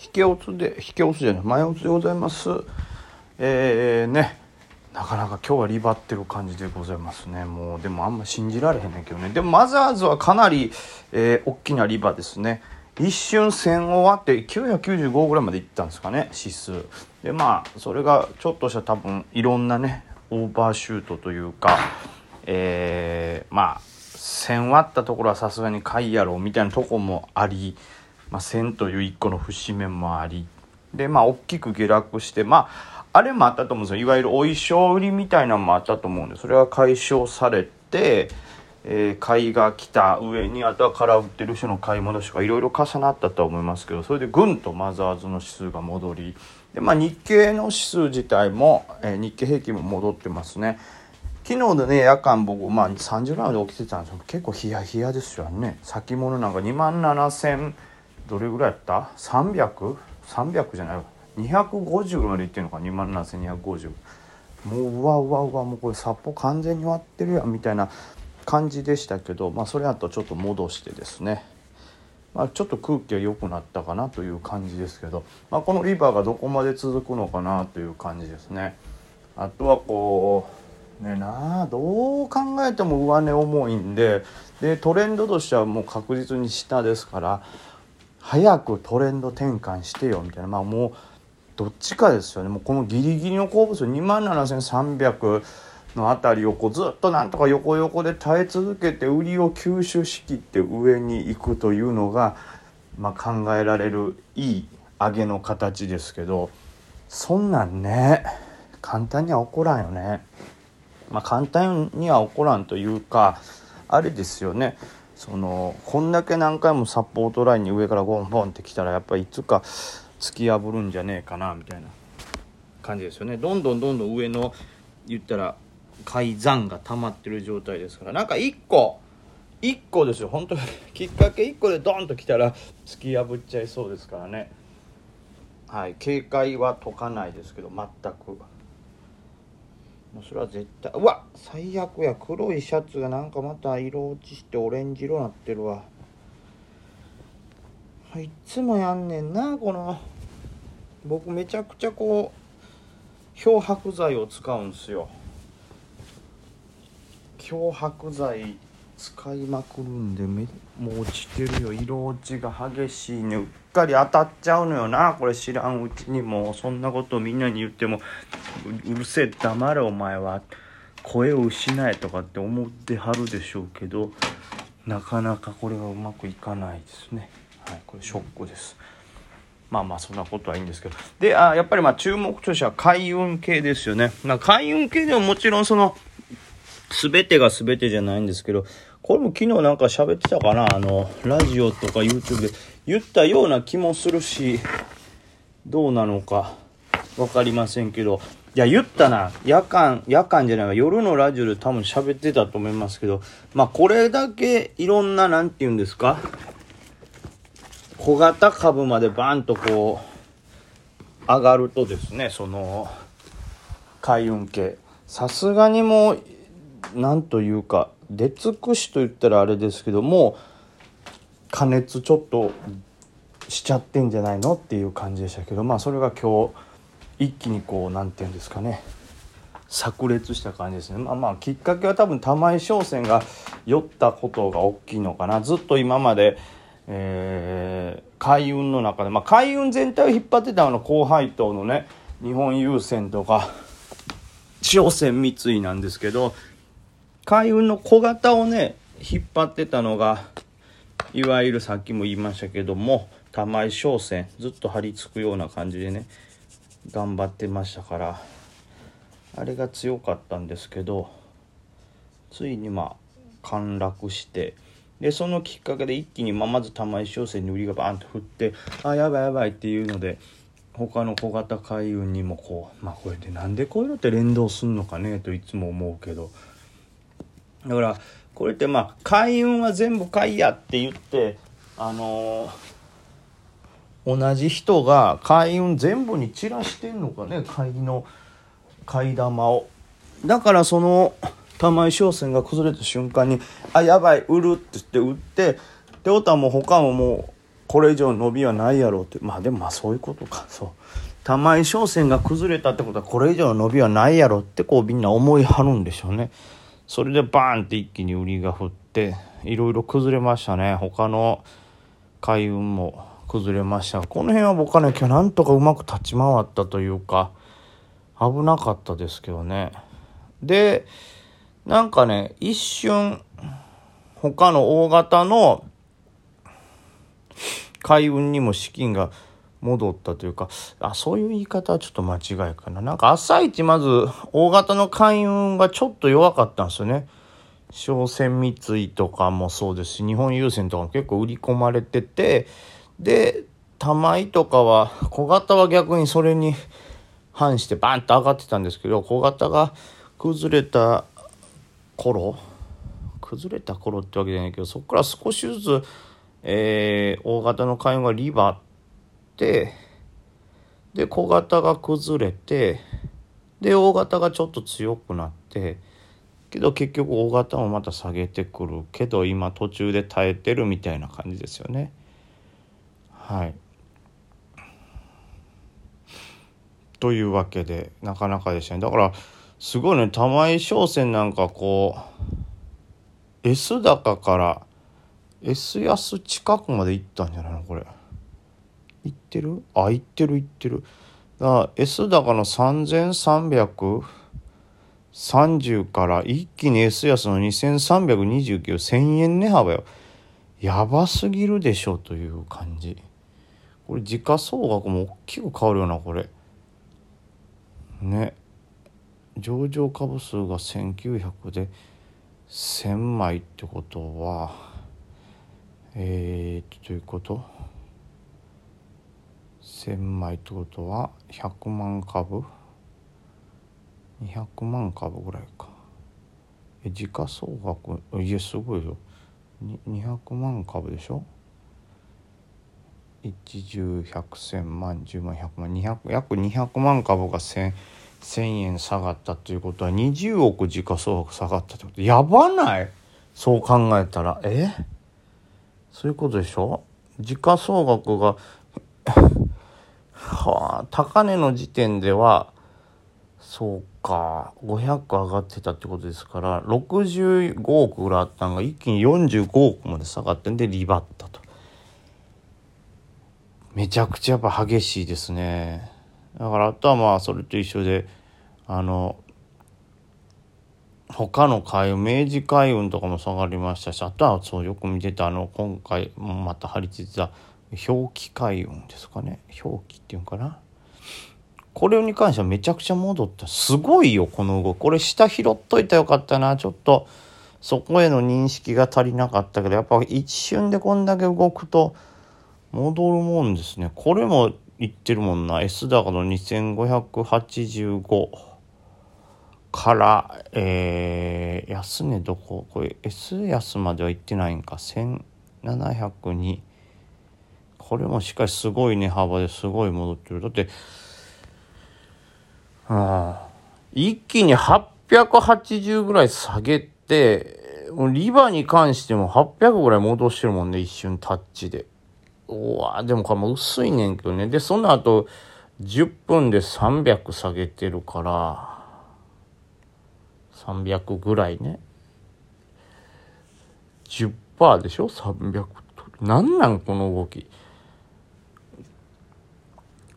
引け落ちで引け落ちじゃない前落ちでございます。えー、ね。なかなか今日はリバってる感じでございますね。もうでもあんま信じられへんねんけどね。でもマザーズはかなり、えー、大きなリバですね。一瞬1000終わって995ぐらいまでいったんですかね指数。でまあそれがちょっとした多分いろんなねオーバーシュートというかえー、まあ1000割ったところはさすがに買いやろみたいなとこもあり、まあ、1000という一個の節目もありでまあ大きく下落してまああれもあったと思うんですよいわゆるお衣装売りみたいなのもあったと思うんでそれが解消されて、えー、買いが来た上にあとは空売ってる人の買い戻しがいろいろ重なったとは思いますけどそれでぐんとマザーズの指数が戻りで、まあ、日経の指数自体も、えー、日経平均も戻ってますね。昨日でね夜間僕まあ30度まで起きてたんですけど結構ヒヤヒヤですよね先物なんか2万7000どれぐらいやった ?300?300 300じゃないわ250までいってるのか？2万7250もううわうわうわもうこれ札幌完全に割ってるやんみたいな感じでしたけどまあそれあとちょっと戻してですねまあ、ちょっと空気が良くなったかなという感じですけど、まあ、このリバーがどこまで続くのかなという感じですね。あとはこうねなあどう考えても上値重いんででトレンドとしてはもう確実に下ですから早くトレンド転換してよみたいな。まあもうどっちかですよね。もうこのギリギリの好物2万7300の辺りをこうずっとなんとか横横で耐え続けて売りを吸収しきって上に行くというのが、まあ、考えられるいい上げの形ですけどそんなんね簡単には起こらんよね。まあ、簡単には起こらんというかあれですよね。そのこんだけ何回もサポートラインに上からゴンボンってきたらやっぱりいつか突き破るんじゃねえかなみたいな。感じですよね。どんどんどんどん上の言ったら改ざんが溜まってる状態ですから。なんか1個1個ですよ。本当に。きっかけ1個でドンときたら突き破っちゃいそうですからね。はい。警戒は解かないですけど全く。もうそれは絶対うわ最悪や黒いシャツがなんかまた色落ちしてオレンジ色になってるわ。いつもやんねんなこの僕めちゃくちゃこう漂白剤を使うんすよ。漂白剤使いまくるんでめもう落ちてるよ。色落ちが激しいね。うっかり当たっちゃうのよなこれ知らんうちにもう。そんなことみんなに言っても。うるせえ黙れお前は声を失えとかって思ってはるでしょうけどなかなかこれがうまくいかないですね。はいこれショックです。まあまあそんなことはいいんですけど。であやっぱりまあ注目としては開運系ですよね。開運系でももちろんその全てが全てじゃないんですけど、これも昨日なんか喋ってたかな？あの、ラジオとか YouTube で言ったような気もするし、どうなのか分かりませんけど、いや、言ったな。夜間、夜間じゃないわ。夜のラジオで多分喋ってたと思いますけど、まあ、これだけいろんな、なんて言うんですか？小型株までバーンとこう、上がるとですね、その、開運系。さすがにもう、なんというか出尽くしと言ったらあれですけども加熱ちょっとしちゃってんじゃないの？っていう感じでしたけどまあそれが今日一気にこう何て言うんですかね。炸裂した感じですね。まあまあきっかけは多分玉井商船が酔ったことが大きいのかな。ずっと今まで、えー、海運の中で。まあ海運全体を引っ張ってたの高配当のね日本郵船とか商船三井なんですけど海運の小型をね引っ張ってたのがいわゆるさっきも言いましたけども玉井商船ずっと張り付くような感じでね頑張ってましたからあれが強かったんですけどついにまあ陥落してでそのきっかけで一気に、まあ、まず玉井商船に売りがバーンと振ってあやばいやばいっていうので他の小型海運にもこうまあこれでなんでこういうのって連動すんのかねといつも思うけど。だからこれってまあ開運は全部買いやって言ってあのー、同じ人が開運全部に散らしてんのかね？買いの買い玉を。だからその玉井商船が崩れた瞬間に「あやばい売る」って言って売ってでおたも他ももうこれ以上伸びはないやろうって。まあでもまあそういうことか。そう。玉井商船が崩れたってことはこれ以上伸びはないやろってこうみんな思いはるんでしょうね。それでバーンって一気に売りが降っていろいろ崩れましたね。他の海運も。崩れました。この辺は僕はね今日なんとかうまく立ち回ったというか危なかったですけどね。でなんかね一瞬他の大型の海運にも資金が戻ったというかあそういう言い方はちょっと間違いかな。なんか朝一まず大型の海運がちょっと弱かったんですよね。商船三井とかもそうですし日本郵船とかも結構売り込まれててで玉井とかは小型は逆にそれに反してバンと上がってたんですけど小型が崩れた頃崩れた頃ってわけじゃないけどそこから少しずつ、えー、大型の海運がリバってで小型が崩れてで大型がちょっと強くなってけど結局大型もまた下げてくるけど今途中で耐えてるみたいな感じですよね。はい。というわけでなかなかでしたね。だからすごいね玉井商船なんかこう S 高から S 安近くまで行ったんじゃないの？これ。いってる？あいってるいってる。だから S 高の3330から一気に S 安の2329 1000円値幅よ。やばすぎるでしょという感じ。これ時価総額も大きく変わるよなこれ。ね。上場株数が1900で1000枚ってことはえー、っとということ？1,000枚ってことは100万株？200万株ぐらいか。え時価総額？いやすごいよ。200万株でしょ？1十100千万10万100万200約200万株が 1000, 1000円下がったということは20億時価総額下がったってこと。やばない？そう考えたら。え？そういうことでしょ？時価総額が はあ高値の時点ではそうか500上がってたってことですから65億ぐらいあったのが一気に45億まで下がってんでリバったと。めちゃくちゃやっぱ激しいですね。だからあとはまあそれと一緒であの他の海運明治海運とかも下がりましたしあとはそうよく見てたあの今回また張り付いてた表記開運ですかね。表記っていうんかな。これに関してはめちゃくちゃ戻った。すごいよこの動き。これ下拾っといたらよかったな。ちょっとそこへの認識が足りなかったけどやっぱ一瞬でこんだけ動くと戻るもんですね。これも言ってるもんな。S 高の2585から、えー、安値どこ？これ S 安までは行ってないんか。1702これもしかしすごい値幅ですごい戻ってる。だってあ一気に880ぐらい下げてリバに関しても800ぐらい戻してるもんね。一瞬タッチで。うわでもこれも薄いねんけどね。でその後10分で300下げてるから300ぐらいね。10%でしょ？300なんなんこの動き？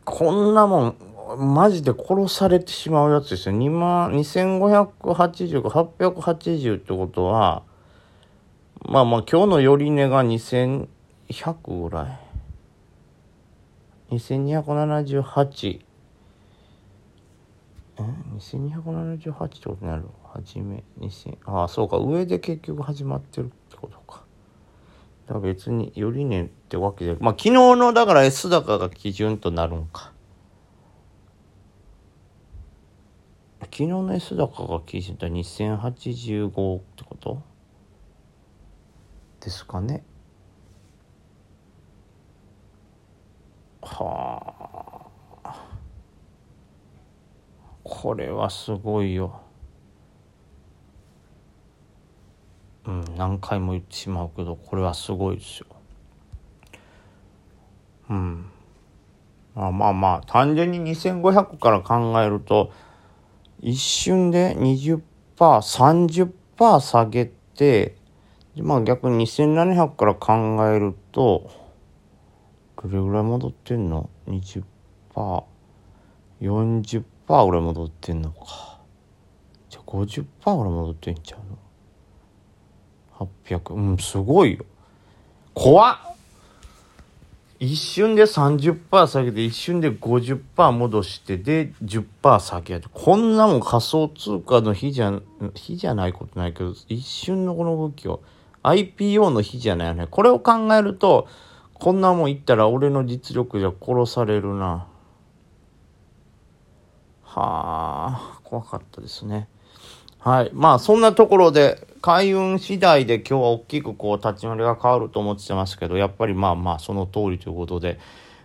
こんなもん、マジで殺されてしまうやつですよ。2万、2580か880ってことは、まあまあ今日の寄値が2000 100ぐらい。2278。え ?2278 ってことになる？はじめ、2000、ああ、そうか、上で結局始まってるってことか。だから別によりねってわけでまあ昨日のだから S 高が基準となるんか昨日の S 高が基準と2085ってこと？ですかねはあこれはすごいようん、何回も言ってしまうけどこれはすごいですよ。うん。まあまあまあ、単純に2500から考えると、一瞬で20%、30%下げて、まあ逆に2700から考えると、どれぐらい戻ってんの ?20%、40%ぐらい戻ってんのか。じゃあ50%ぐらい戻ってんちゃうの ?800、うん、すごいよ。怖っ一瞬で30%下げて一瞬で50%戻してで10%下げやでこんなもん仮想通貨の日じゃ日じゃないことないけど一瞬のこの動きを IPO の日じゃないよねこれを考えるとこんなもん言ったら俺の実力じゃ殺されるな。はあ怖かったですね。はい。まあそんなところで開運次第で今日は大きくこう立ち回りが変わると思ってますけどやっぱりまあまあその通りということで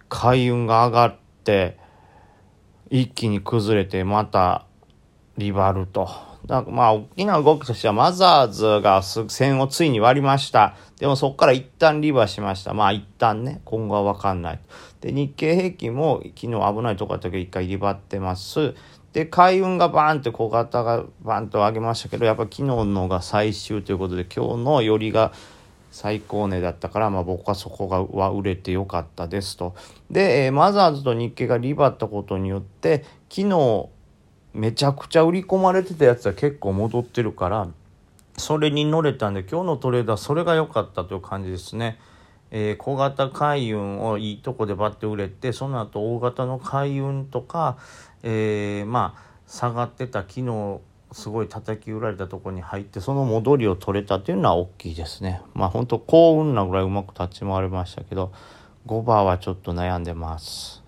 開運が上がって一気に崩れてまたリバルと。だまあ大きな動きとしてはマザーズが線をついに割りました。でもそこから一旦リバーしました。まあ一旦ね、今後はわかんない。で、日経平均も昨日危ないとこだったけど一回リバってます。で、海運がバーンって小型がバーンと上げましたけど、やっぱ昨日のが最終ということで、今日の寄りが最高値だったから、まあ僕はそこがは売れてよかったですと。で、えーマザーズと日経がリバったことによって、昨日めちゃくちゃ売り込まれてたやつは結構戻ってるから、それに乗れたんで、今日のトレードはそれが良かったという感じですね。えー小型海運をいいとこでバッて売れてその後大型の海運とか、えーまあ下がってた昨日すごい叩き売られたところに入ってその戻りを取れたっていうのは大きいですねまあ本当幸運なぐらいうまく立ち回りましたけど5番はちょっと悩んでます